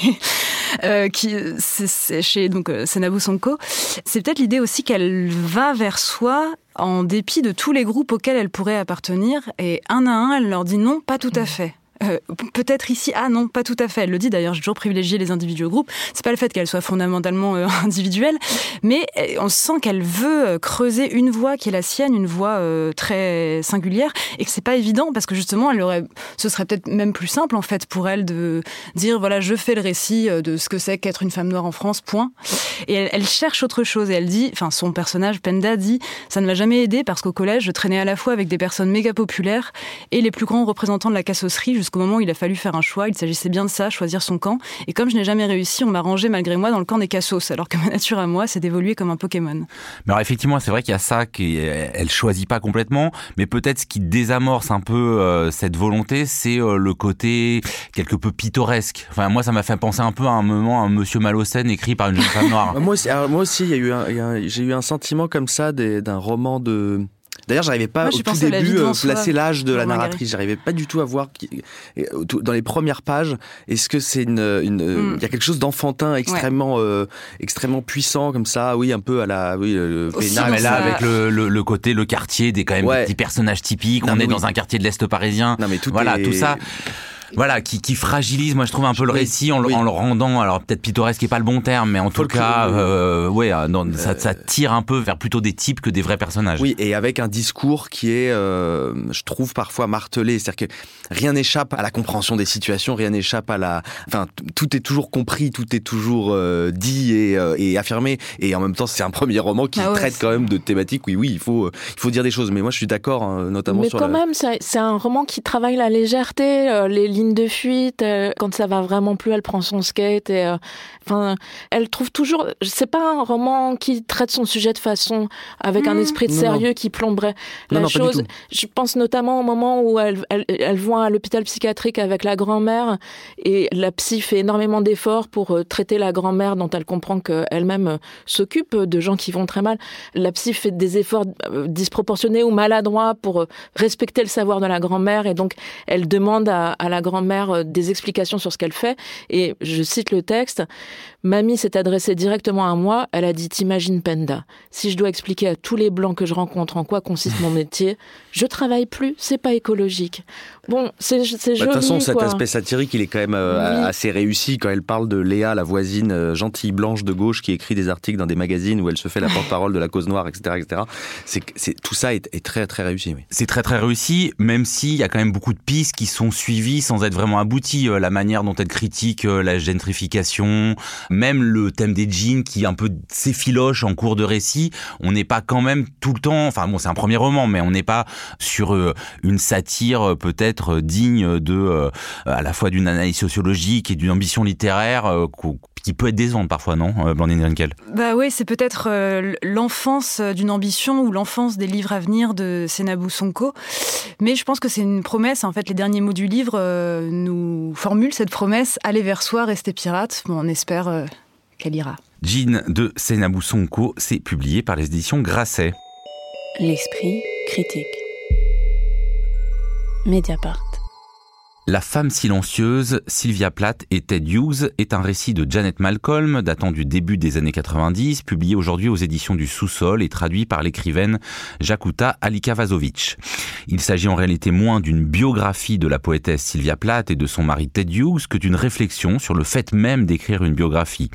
Euh, qui c'est chez donc Senabou Sonko, c'est peut-être l'idée aussi qu'elle va vers soi en dépit de tous les groupes auxquels elle pourrait appartenir et un à un elle leur dit non pas tout à mmh. fait euh, peut-être ici, ah non, pas tout à fait. Elle le dit d'ailleurs, j'ai toujours privilégié les individus au groupe. C'est pas le fait qu'elle soit fondamentalement euh, individuelle, mais euh, on sent qu'elle veut creuser une voie qui est la sienne, une voie très singulière, et que c'est pas évident parce que justement, elle aurait, ce serait peut-être même plus simple en fait pour elle de dire voilà, je fais le récit de ce que c'est qu'être une femme noire en France, point. Et elle, cherche autre chose et elle dit, enfin son personnage Penda dit, ça ne m'a jamais aidé parce qu'au collège, je traînais à la fois avec des personnes méga populaires et les plus grands représentants de la cassosserie jusqu'au moment où il a fallu faire un choix. Il s'agissait bien de ça, choisir son camp. Et comme je n'ai jamais réussi, on m'a rangé malgré moi dans le camp des cassos, alors que ma nature à moi, c'est d'évoluer comme un Pokémon. Mais alors effectivement, c'est vrai qu'il y a ça qu'elle choisit pas complètement, mais peut-être ce qui désamorce un peu euh, cette volonté, c'est euh, le côté quelque peu pittoresque. Enfin, moi, ça m'a fait penser un peu à un moment à un Monsieur Malocène écrit par une jeune femme noire. moi aussi, moi aussi, j'ai eu un sentiment comme ça d'un roman de D'ailleurs, j'arrivais pas au tout début euh, placer l'âge de la narratrice. J'arrivais pas du tout à voir qui, euh, dans les premières pages. Est-ce que c'est une, une hmm. il y a quelque chose d'enfantin extrêmement, euh, extrêmement puissant comme ça, oui, un peu à la, oui, le mais là avec le, le, côté, le quartier, des quand même des petits personnages typiques. on est dans un quartier de l'est parisien. Non mais tout voilà, tout ça voilà, qui, qui, fragilise, moi je trouve un peu le récit en, le rendant, alors peut-être pittoresque n'est pas le bon terme, mais en tout cas, euh, ouais, euh, ça, ça, tire un peu vers plutôt des types que des vrais personnages. Oui, et avec un discours qui est, euh, je trouve parfois martelé, c'est-à-dire que rien n'échappe à la compréhension des situations, rien n'échappe à la, enfin, tout est toujours compris, tout est toujours euh, dit et, euh, et, affirmé, et en même temps c'est un premier roman qui ah traite quand même de thématiques. Oui, oui, il faut, il faut dire des choses, mais moi je suis d'accord, hein, notamment mais sur. Mais quand même, c'est un roman qui travaille la légèreté, les lignes de fuite. Euh, quand ça va vraiment plus, elle prend son skate et euh, enfin, elle trouve toujours. C'est pas un roman qui traite son sujet de façon avec un mmh. esprit de sérieux qui plomberait la chose. Je pense notamment au moment où elle, elle, elle voit à l'hôpital psychiatrique avec la grand-mère et la psy fait énormément d'efforts pour euh, traiter la grand-mère dont elle comprend qu'elle-même s'occupe de gens qui vont très mal. La psy fait des efforts disproportionnés ou maladroits pour respecter le savoir de la grand-mère et donc elle demande à, à la grand-mère euh, des explications sur ce qu'elle fait. Et je cite le texte. Mamie s'est adressée directement à moi. Elle a dit T'imagines, Penda, si je dois expliquer à tous les blancs que je rencontre en quoi consiste mon métier, je travaille plus, c'est pas écologique. Bon, c'est joli. Bah, de toute façon, cet aspect satirique, il est quand même euh, Oui. assez réussi quand elle parle de Léa, la voisine euh, gentille blanche de gauche qui écrit des articles dans des magazines où elle se fait la porte-parole de la cause noire, etc., etc. C'est, c'est tout ça est, est très très réussi. Oui. C'est très très réussi, même s'il y a quand même beaucoup de pistes qui sont suivies sans être vraiment abouties. Euh, La manière dont elle critique euh, la gentrification, même le thème des jeans qui un peu s'effiloche en cours de récit. On n'est pas quand même tout le temps, enfin bon c'est un premier roman, mais on n'est pas sur euh, une satire peut-être digne de à la fois d'une analyse sociologique et d'une ambition littéraire qui peut être décevante parfois, non, euh, Blandine Rinkel Bah oui, c'est peut-être euh, l'enfance d'une ambition ou l'enfance des livres à venir de Senabou Sonko. Mais je pense que c'est une promesse. En fait, les derniers mots du livre euh, nous formulent cette promesse aller vers soi, rester pirate. Bon, on espère euh, qu'elle ira. Jean de Senabou Sonko, c'est publié par les éditions Grasset. L'esprit critique. Mediapart. La femme silencieuse, Sylvia Plath et Ted Hughes est un récit de Janet Malcolm datant du début des années 90, publié aujourd'hui aux éditions du Sous-sol et traduit par l'écrivaine Jakuta Alikavazovic. Il s'agit en réalité moins d'une biographie de la poétesse Sylvia Plath et de son mari Ted Hughes que d'une réflexion sur le fait même d'écrire une biographie.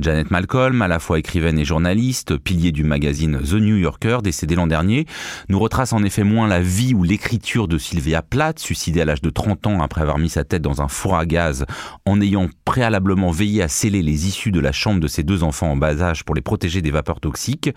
Janet Malcolm, à la fois écrivaine et journaliste, pilier du magazine The New Yorker, décédé l'an dernier, nous retrace en effet moins la vie ou l'écriture de Sylvia Plath, suicidée à l'âge de 30 ans après avoir mis sa tête dans un four à gaz, en ayant préalablement veillé à sceller les issues de la chambre de ses deux enfants en bas âge pour les protéger des vapeurs toxiques,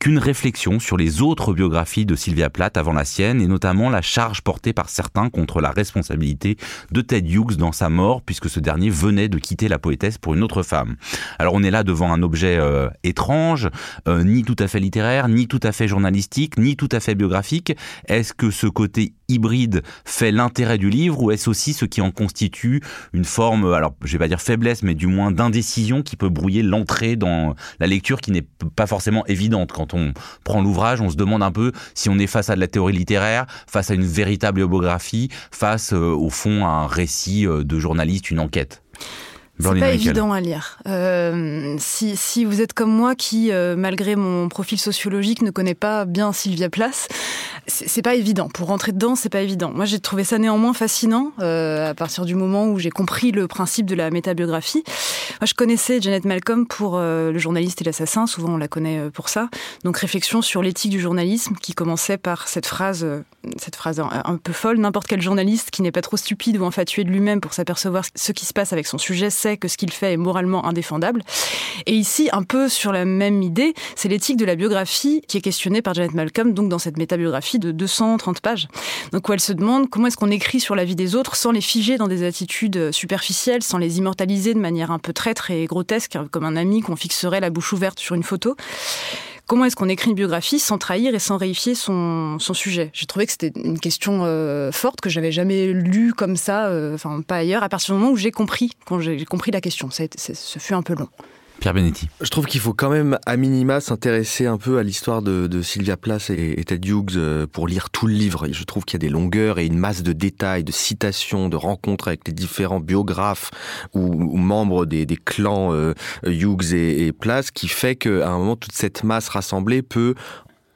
qu'une réflexion sur les autres biographies de Sylvia Plath avant la sienne, et notamment la charge portée par certains contre la responsabilité de Ted Hughes dans sa mort, puisque ce dernier venait de quitter la poétesse pour une autre femme. Alors on est là devant un objet euh, étrange, euh, ni tout à fait littéraire, ni tout à fait journalistique, ni tout à fait biographique. Est-ce que ce côté hybride fait l'intérêt du livre ou est-ce aussi ce qui en constitue une forme, alors je vais pas dire faiblesse, mais du moins d'indécision qui peut brouiller l'entrée dans la lecture qui n'est pas forcément évidente? Quand on prend l'ouvrage, on se demande un peu si on est face à de la théorie littéraire, face à une véritable biographie, face euh, au fond à un récit euh, de journaliste, une enquête. C'est pas évident à lire. Euh, si, si vous êtes comme moi qui, euh, malgré mon profil sociologique, ne connaît pas bien Sylvia Plath, c'est pas évident. Pour rentrer dedans, c'est pas évident. Moi, j'ai trouvé ça néanmoins fascinant euh, à partir du moment où j'ai compris le principe de la métabiographie. Moi, je connaissais Janet Malcolm pour Le journaliste et l'assassin. Souvent, on la connaît pour ça. Donc, réflexion sur l'éthique du journalisme qui commençait par cette phrase, cette phrase un, un peu folle. N'importe quel journaliste qui n'est pas trop stupide ou infatué de lui-même pour s'apercevoir ce qui se passe avec son sujet sait que ce qu'il fait est moralement indéfendable. Et ici, un peu sur la même idée, c'est l'éthique de la biographie qui est questionnée par Janet Malcolm, donc dans cette métabiographie de 230 pages. Donc où elle se demande comment est-ce qu'on écrit sur la vie des autres sans les figer dans des attitudes superficielles, sans les immortaliser de manière un peu traître et grotesque, comme un ami qu'on fixerait la bouche ouverte sur une photo. Comment est-ce qu'on écrit une biographie sans trahir et sans réifier son, sujet? J'ai trouvé que c'était une question euh, forte que j'avais jamais lue comme ça, euh, enfin pas ailleurs, à partir du moment où j'ai compris, quand j'ai compris la question. Ça a été- c'est- ce fut un peu long. Pierre Benetti. Je trouve qu'il faut quand même, à minima, s'intéresser un peu à l'histoire de, Sylvia Plath et, Ted Hughes euh, pour lire tout le livre. Je trouve qu'il y a des longueurs et une masse de détails, de citations, de rencontres avec les différents biographes ou, membres des, clans euh, Hughes et, et qui fait qu'à un moment, toute cette masse rassemblée peut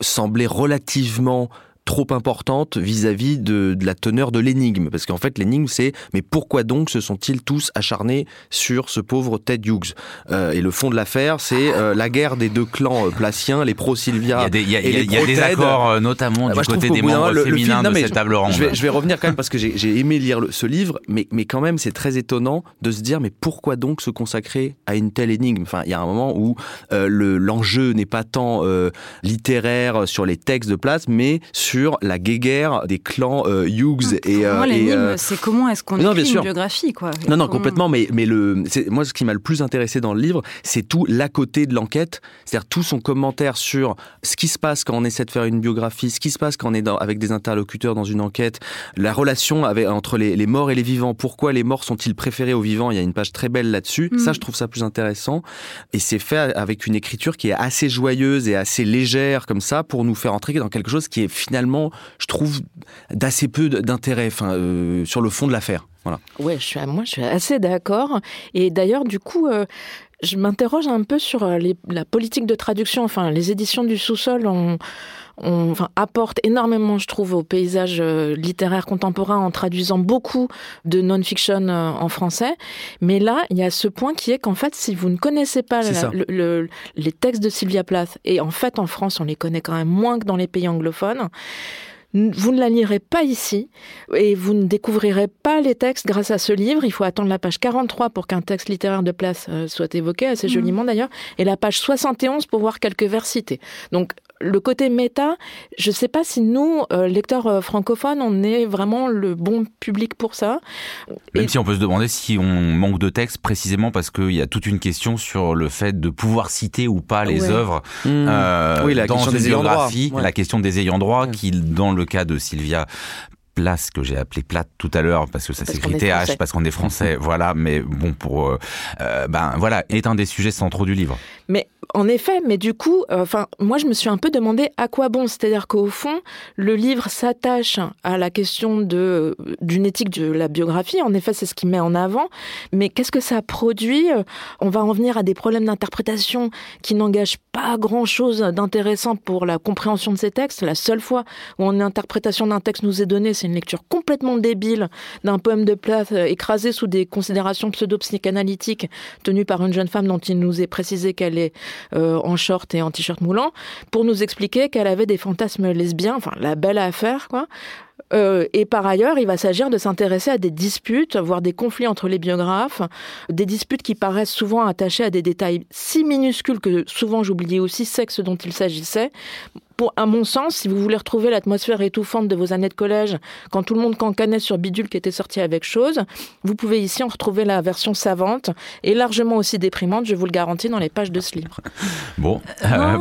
sembler relativement trop importante vis-à-vis de, de la teneur de l'énigme. Parce qu'en fait, l'énigme, c'est mais pourquoi donc se sont-ils tous acharnés sur ce pauvre Ted Hughes? Euh, Et le fond de l'affaire, c'est euh, la guerre des deux clans euh, placiens, les Il y pro-Sylvia a des, il y a- il y a- y des accords, notamment du Moi, je trouve côté des membres le- le féminins film- de cette table ronde. Je vais, je vais revenir quand même parce que j'ai aimé lire le- ce livre, mais, mais quand même c'est très étonnant de se dire mais pourquoi donc se consacrer à une telle énigme? Enfin, il y a un moment où euh, le- l'enjeu n'est pas tant littéraire sur les textes de place, mais sur la guéguerre des clans euh, Hughes et, Pour euh, et, euh, c'est comment est-ce qu'on écrit une biographie, quoi. non, non, Comment- complètement, mais, mais le, moi, ce qui m'a le plus intéressé dans le livre, c'est tout l'à côté de l'enquête, c'est-à-dire tout son commentaire sur ce qui se passe quand on essaie de faire une biographie, ce qui se passe quand on est dans- avec des interlocuteurs dans une enquête, la relation avec, entre les, les morts et les vivants, pourquoi les morts sont-ils préférés aux vivants, il y a une page très belle là-dessus, Mm. ça je trouve ça plus intéressant, et c'est fait avec une écriture qui est assez joyeuse et assez légère comme ça, pour nous faire entrer dans quelque chose qui est finalement, je trouve, d'assez peu d'intérêt euh, sur le fond de l'affaire. Voilà. Ouais, je suis, moi je suis assez d'accord. Et d'ailleurs, du coup, euh, je m'interroge un peu sur euh, la politique de traduction. Enfin, les éditions du sous-sol ont on enfin, apporte énormément, je trouve, au paysage euh, littéraire contemporain en traduisant beaucoup de non-fiction euh, en français. Mais là, il y a ce point qui est qu'en fait, si vous ne connaissez pas la, le, le, les textes de Sylvia Plath, et en fait, en France, on les connaît quand même moins que dans les pays anglophones, vous ne la lirez pas ici et vous ne découvrirez pas les textes grâce à ce livre. Il faut attendre la page 43 pour qu'un texte littéraire de place euh, soit évoqué, assez mmh. joliment d'ailleurs, et la page 71 pour voir quelques vers cités. Donc le côté méta, je ne sais pas si nous, euh, lecteurs euh, francophones, on est vraiment le bon public pour ça. Même si on peut se demander si on manque de texte précisément parce qu'il y a toute une question sur le fait de pouvoir citer ou pas les œuvres mmh. euh, oui, la dans une biographie, la question des ayants droit, qui dans le cas de Sylvia place que j'ai appelé plate tout à l'heure parce que ça s'écrit TH parce qu'on est français voilà mais bon pour euh, ben voilà est un des sujets centraux du livre mais en effet mais du coup euh, enfin moi je me suis un peu demandé à quoi bon. C'est-à-dire qu'au fond le livre s'attache à la question d'une éthique de la biographie. En effet c'est ce qu'il met en avant. Mais qu'est-ce que ça produit? On va en venir à des problèmes d'interprétation qui n'engagent pas grand-chose d'intéressant pour la compréhension de ces textes. La seule fois où une interprétation d'un texte nous est donnée c'est une lecture complètement débile d'un poème de Plath euh, écrasé sous des considérations pseudo-psychanalytiques tenues par une jeune femme dont il nous est précisé qu'elle est euh, en short et en t-shirt moulant, pour nous expliquer qu'elle avait des fantasmes lesbiens, enfin la belle affaire, quoi. Euh, et par ailleurs, il va s'agir de s'intéresser à des disputes, voire des conflits entre les biographes, des disputes qui paraissent souvent attachées à des détails si minuscules que souvent j'oubliais aussi sexe dont il s'agissait pour, à mon sens, si vous voulez retrouver l'atmosphère étouffante de vos années de collège, quand tout le monde cancanait sur Bidule qui était sorti avec chose, vous pouvez ici en retrouver la version savante et largement aussi déprimante, je vous le garantis, dans les pages de ce livre. Bon, euh,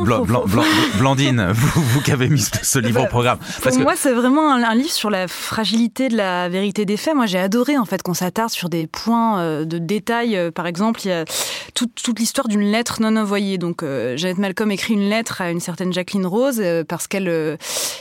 Blandine, vous, vous, qui avez mis ce livre au programme. Parce pour moi, c'est vraiment un, livre sur la fragilité de la vérité des faits. Moi, j'ai adoré en fait qu'on s'attarde sur des points euh, de détail. Euh, par exemple, il y a toute, toute l'histoire d'une lettre non envoyée. Donc, Janet Malcolm écrit une lettre à une certaine Jacqueline Rose euh, parce qu'elle, euh,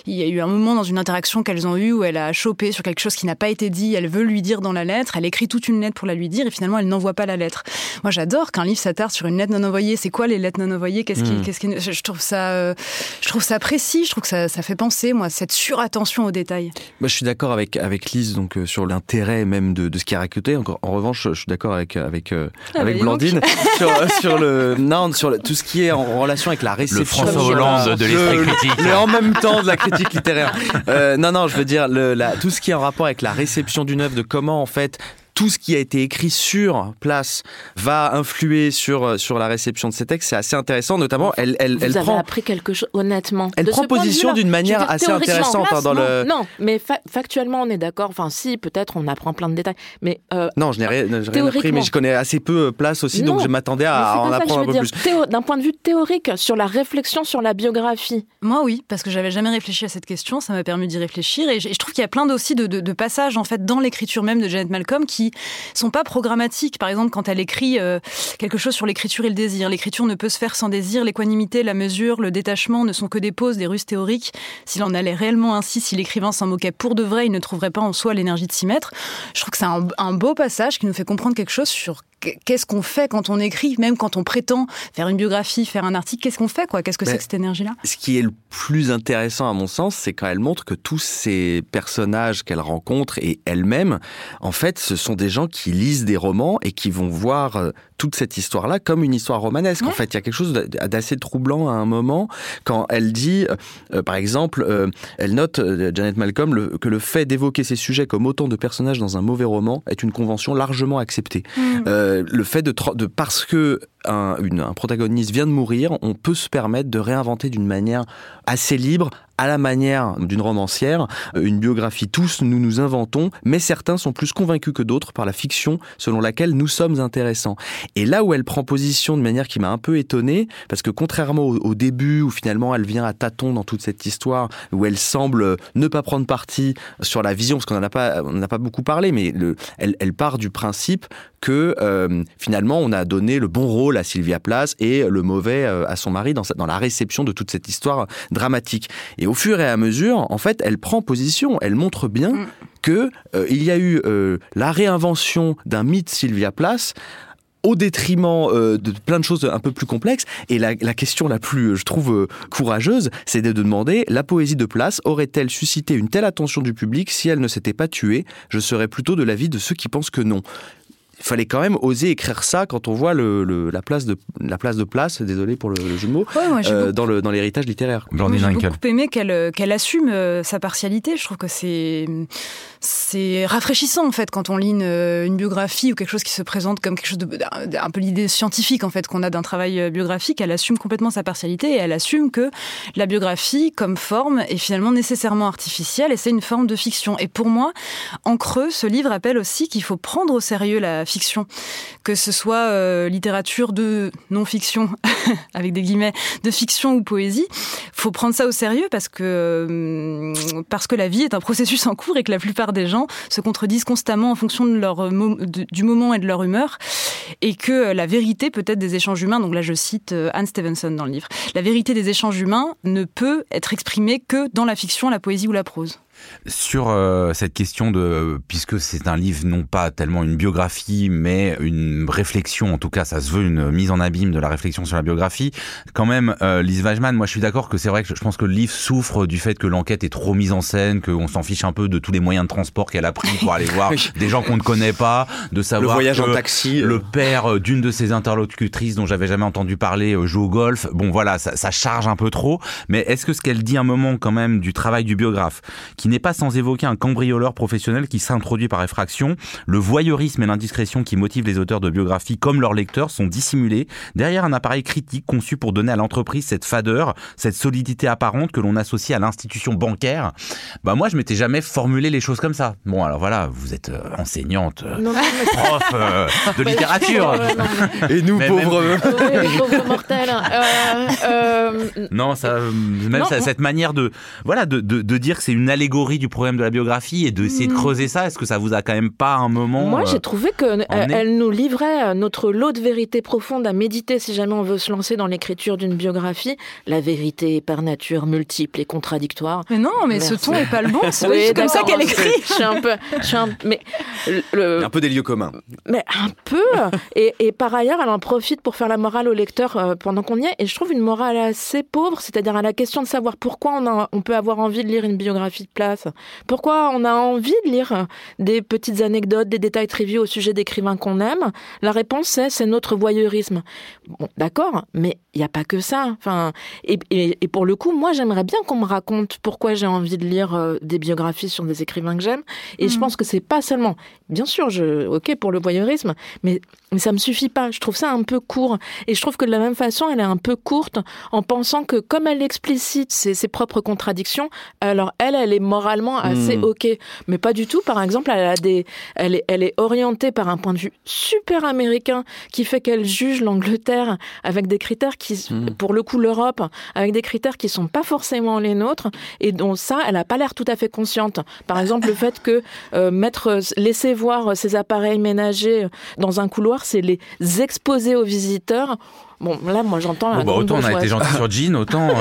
il y a eu un moment dans une interaction qu'elles ont eue où elle a chopé sur quelque chose qui n'a pas été dit. Elle veut lui dire dans la lettre. Elle écrit toute une lettre pour la lui dire et finalement elle n'envoie pas la lettre. Moi, j'adore qu'un livre s'attarde sur une lettre non envoyée. C'est quoi les lettres non envoyées? Qu'est-ce qui, hmm. qu'est-ce qui, je trouve ça, euh, je trouve ça précis. Je trouve que ça, ça fait penser, moi, cette surattention aux détails. Moi, je suis d'accord avec avec Lise donc sur l'intérêt même de, de ce qui est raconté. En revanche, je suis d'accord avec avec ah, avec Blandine sur, sur le non sur tout ce qui est en relation avec la réception. Le François Hollande de l'esprit mais en même temps de la critique littéraire. Euh, non, non, je veux dire, le, tout ce qui est en rapport avec la réception d'une œuvre, de comment en fait tout ce qui a été écrit sur place va influer sur euh, sur la réception de ces textes. C'est assez intéressant, notamment. Elle elle Vous elle avez prend appris quelque chose honnêtement. Elle prend position d'une manière assez intéressante hein, dans non, le. Non, mais factuellement on est d'accord. Enfin si, peut-être on apprend plein de détails, mais euh, non, je n'ai rien, rien appris, mais je connais assez peu euh, place aussi, non, donc je m'attendais à en apprendre un peu plus. D'un point de vue théorique, sur la réflexion sur la biographie. Moi oui, parce que j'avais jamais réfléchi à cette question. Ça m'a permis d'y réfléchir et je, trouve qu'il y a plein aussi de, de, de passages en fait dans l'écriture même de Janet Malcolm qui sont pas programmatique. Par exemple, quand elle écrit euh, quelque chose sur l'écriture et le désir, l'écriture ne peut se faire sans désir, l'équanimité, la mesure, le détachement ne sont que des poses, des ruses théoriques. S'il en allait réellement ainsi, si l'écrivain s'en moquait pour de vrai, il ne trouverait pas en soi l'énergie de s'y mettre. Je trouve que c'est un beau passage qui nous fait comprendre quelque chose sur qu'est-ce qu'on fait quand on écrit, même quand on prétend faire une biographie, faire un article, qu'est-ce qu'on fait quoi? Qu'est-ce que c'est que cette énergie-là? Ce qui est le plus intéressant à mon sens, c'est quand elle montre que tous ces personnages qu'elle rencontre et elle-même, en fait, ce sont des gens qui lisent des romans et qui vont voir euh, toute cette histoire-là comme une histoire romanesque. En fait, il y a quelque chose d'assez troublant à un moment quand elle dit, euh, euh, par exemple, elle note, Janet Malcolm, que le fait d'évoquer ces sujets comme autant de personnages dans un mauvais roman est une convention largement acceptée. Mmh. Euh, le fait de, de parce que un, un, protagoniste vient de mourir, on peut se permettre de réinventer d'une manière assez libre, à la manière d'une romancière, euh, une biographie. Tous, nous nous inventons, mais certains sont plus convaincus que d'autres par la fiction selon laquelle nous sommes intéressants. Et là où elle prend position de manière qui m'a un peu étonné, parce que contrairement au, début, où finalement elle vient à tâtons dans toute cette histoire, où elle semble ne pas prendre parti sur la vision, parce qu'on n'en a pas, on n'a pas beaucoup parlé, mais le, elle, part du principe que euh, finalement on a donné le bon rôle à Sylvia Plath et le mauvais euh, à son mari dans, la réception de toute cette histoire dramatique. Au fur et à mesure, en fait, elle prend position, elle montre bien mm. que euh, il y a eu euh, la réinvention d'un mythe Sylvia Plath au détriment euh, de plein de choses un peu plus complexes. Et la, la question la plus, je trouve, courageuse, c'est de demander, la poésie de place aurait-elle suscité une telle attention du public si elle ne s'était pas tuée? Je serais plutôt de l'avis de ceux qui pensent que non il fallait quand même oser écrire ça quand on voit le, le, la place de la place de place désolé pour le, le jeu de mots Ouais, moi, j'ai euh, beaucoup- dans le dans l'héritage littéraire J'en ai beaucoup aimé qu'elle euh, qu'elle assume euh, sa partialité. Je trouve que c'est c'est rafraîchissant en fait quand on lit une, une biographie ou quelque chose qui se présente comme quelque chose de d'un- d'un- un peu l'idée scientifique en fait qu'on a d'un travail biographique. Elle assume complètement sa partialité et elle assume que la biographie comme forme est finalement nécessairement artificielle et c'est une forme de fiction. Et pour moi, en creux, ce livre rappelle aussi qu'il faut prendre au sérieux la fiction, que ce soit euh, littérature de non-fiction avec des guillemets de fiction ou poésie faut prendre ça au sérieux parce que euh, parce que la vie est un processus en cours et que la plupart des gens se contredisent constamment en fonction euh, du moment et de leur humeur. Et que la vérité peut-être des échanges humains. Donc là je cite Anne Stevenson dans le livre. La vérité des échanges humains ne peut être exprimée que dans la fiction la poésie ou la prose Sur euh, cette question de, puisque c'est un livre non pas tellement une biographie, mais une réflexion, en tout cas ça se veut une mise en abîme de la réflexion sur la biographie, quand même, euh, Lise Wajman, moi je suis d'accord que c'est vrai que je pense que le livre souffre du fait que l'enquête est trop mise en scène, qu'on s'en fiche un peu de tous les moyens de transport qu'elle a pris pour aller voir des gens qu'on ne connaît pas, de le savoir voyage que en taxi euh, le père d'une de ses interlocutrices dont j'avais jamais entendu parler euh, joue au golf. Bon voilà, ça, ça charge un peu trop. Mais est-ce que ce qu'elle dit un moment quand même du travail du biographe, qui n'est pas sans évoquer un cambrioleur professionnel qui s'introduit par effraction, le voyeurisme et l'indiscrétion qui motivent les auteurs de biographies comme leurs lecteurs sont dissimulés derrière un appareil critique conçu pour donner à l'entreprise cette fadeur, cette solidité apparente que l'on associe à l'institution bancaire. Bah moi je m'étais jamais formulé les choses comme ça. Bon alors voilà, vous êtes euh, enseignante, euh, Non, non, mais- prof euh, de littérature. Et nous Mais pauvres Oui, pauvre mortel. Euh, euh, Non, ça, même Non, ça- moi- cette manière de, voilà, de, de, de dire que c'est une allégorie du problème de la biographie et d'essayer de Mm. creuser ça. Est-ce que ça vous a quand même pas un moment Moi, euh, j'ai trouvé qu'elle emmené elle nous livrait euh, notre lot de vérité profonde à méditer si jamais on veut se lancer dans l'écriture d'une biographie. La vérité est par nature multiple et contradictoire. mais non mais Merci. ce ton est pas le bon c'est Oui, comme ça qu'elle écrit Je suis un peu, je suis un, mais le, un peu des lieux communs mais un peu. Et, et par ailleurs, elle en profite pour faire la morale au lecteur euh, pendant qu'on y est. Et je trouve une morale assez pauvre, c'est-à-dire à la question de savoir pourquoi on, a, on peut avoir envie de lire une biographie de place. Pourquoi on a envie de lire des petites anecdotes, des détails triviaux au sujet d'écrivains qu'on aime? La réponse c'est c'est notre voyeurisme. Bon, d'accord, mais il n'y a pas que ça. Enfin, et, et, et pour le coup, moi j'aimerais bien qu'on me raconte pourquoi j'ai envie de lire euh, des biographies sur des écrivains que j'aime. Et je Mhm. pense que c'est pas seulement, bien sûr, je, ok pour le voyeurisme, mais, mais ça me suffit pas. Je trouve ça un peu court. Et je trouve que de la même façon, elle est un peu courte en pensant que comme elle explicite ses, ses propres contradictions, alors elle, elle est moralement assez Mhm. ok. Mais pas du tout. Par exemple, elle a des, elle est, elle est orientée par un point de vue super américain qui fait qu'elle juge l'Angleterre avec des critères qui, Mhm. pour le coup, l'Europe, avec des critères qui sont pas forcément les nôtres et dont ça, elle a pas l'air tout à fait consciente. Par exemple, le fait que euh, mettre, laisser voir ses appareils ménagers dans un couloir, c'est les exposer aux visiteurs. Bon, là, moi, j'entends Bon, bah, autant on a été gentil sur Jean, autant euh,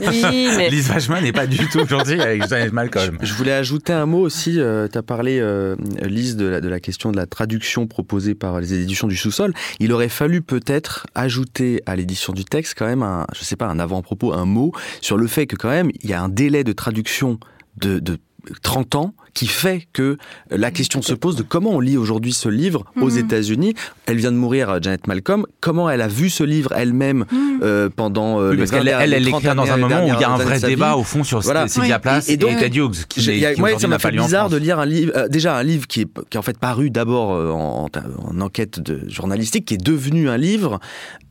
Oui, mais Lise Vachman n'est pas du tout gentil avec Janet Malcolm. Je voulais ajouter un mot aussi. tu as parlé, euh, Lise, de la, de la question de la traduction proposée par les éditions du sous-sol. Il aurait fallu peut-être ajouter à l'édition du texte quand même un, je sais pas, un avant-propos, un mot sur le fait que quand même il y a un délai de traduction de, de 30 ans qui fait que la question se pose de comment on lit aujourd'hui ce livre aux Mhm. États-Unis. Elle vient de mourir, euh, Janet Malcolm. Comment elle a vu ce livre elle-même Mhm. euh, pendant euh, Oui, les parce qu'elle 20 elle, elle l'écrit 30 dans un moment où il y a un vrai débat au fond sur Voilà. Sylvia Oui. Plath Et- et, et donc, Ted Hughes, qui, J'ai- n'est- il y a- qui moi, aujourd'hui ça m'a pas fait bizarre de lire un livre, euh, déjà un livre qui est, qui est en fait paru d'abord en, en enquête de journalistique, qui est devenu un livre.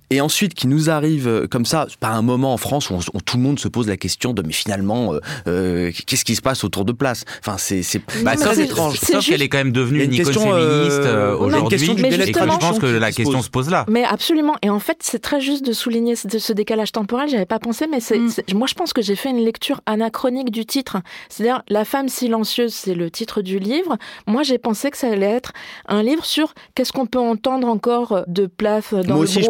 Et ensuite, qui nous arrive euh, comme ça, par un moment en France où, on- où tout le monde se pose la question de mais finalement, euh, euh, qu'est-ce qui se passe autour de place? Enfin, c'est c'est Bah, c'est- étrange. c'est Sauf qu'elle est quand même devenue a une une icône question, féministe euh, aujourd'hui. Et que je pense que la se question pose. se pose là. Mais absolument. Et en fait, c'est très juste de souligner ce, ce décalage temporel. J'avais pas pensé, mais c'est, Mm. moi, je pense que j'ai fait une lecture anachronique du titre. C'est-à-dire, La femme silencieuse, c'est le titre du livre. Moi, j'ai pensé que ça allait être un livre sur qu'est-ce qu'on peut entendre encore de place dans Moi le aussi, je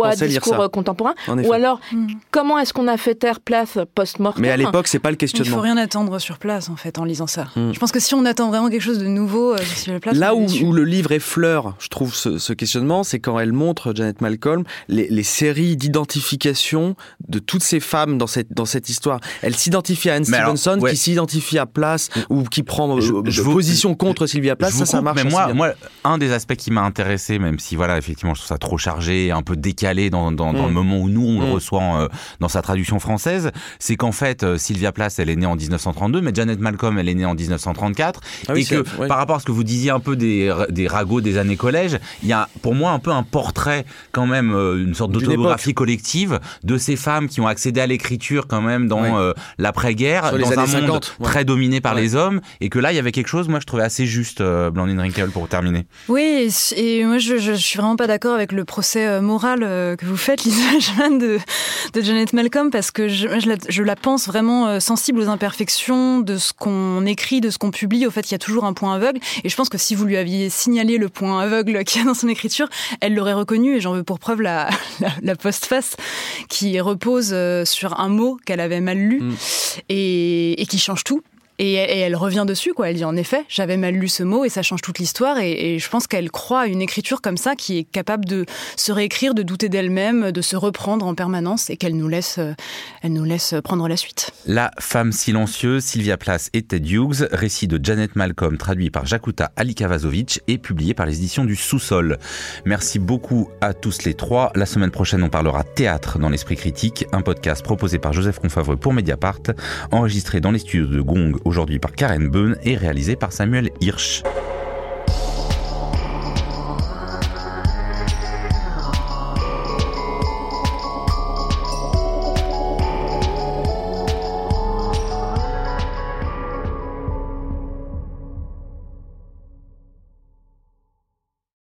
discours euh, contemporain Ou alors, mm. comment est-ce qu'on a fait taire place post-mortem Mais à l'époque, c'est pas le questionnement. Il faut rien attendre sur place, en fait, en lisant ça. Mm. Je pense que si on attend vraiment quelque chose de nouveau euh, sur place... Là où, où, le livre effleure, je trouve, ce, questionnement, c'est quand elle montre, Janet Malcolm, les, les séries d'identification de toutes ces femmes dans cette, dans cette histoire. Elle s'identifie à Anne Stevenson, qui s'identifie à Place, mm. ou qui prend je, je position contre Sylvia Place, ça, ça marche. Mais moi, moi, un des aspects qui m'a intéressé, même si, voilà, effectivement, je trouve ça trop chargé, un peu décalé dans, dans, dans le moment où nous, on le reçoit euh, dans sa traduction française, c'est qu'en fait, euh, Sylvia Plath, elle est née en 1932, mais Janet Malcolm, elle est née en 1934. Ah et que par rapport à ce que vous disiez un peu des, des ragots des années collège, il y a pour moi un peu un portrait, quand même, euh, une sorte d'autobiographie collective de ces femmes qui ont accédé à l'écriture quand même dans l'après-guerre, dans un 50, monde très dominé par les hommes, et que là, il y avait quelque chose, moi, je trouvais assez juste, Blandine Rinkel, pour terminer. Oui, et moi, je, je, suis vraiment pas d'accord avec le procès moral que vous faites, Lisa de, de Janet Malcolm parce que je, je, la, pense vraiment euh, sensible aux imperfections de ce qu'on écrit, de ce qu'on publie. Au fait, il y a toujours un point aveugle. Et je pense que si vous lui aviez signalé le point aveugle qu'il y a dans son écriture, elle l'aurait reconnu. Et j'en veux pour preuve la, la, postface qui repose euh, sur un mot qu'elle avait mal lu mm. et, et qui change tout. Et, elle revient dessus, quoi. Elle dit en effet, j'avais mal lu ce mot et ça change toute l'histoire. Et, je pense qu'elle croit à une écriture comme ça qui est capable de se réécrire, de douter d'elle-même, de se reprendre en permanence et qu'elle nous laisse, euh, elle nous laisse prendre la suite. La femme silencieuse, Sylvia Plath et Ted Hughes, récit de Janet Malcolm, traduit par Jakuta Alikavazovic et publié par les éditions du Sous-sol. Merci beaucoup à tous les trois. La semaine prochaine, on parlera théâtre dans l'esprit critique, un podcast proposé par Joseph Confavreux pour Mediapart, enregistré dans les studios de Gong aujourd'hui par Karen Beun et réalisé par Samuel Hirsch.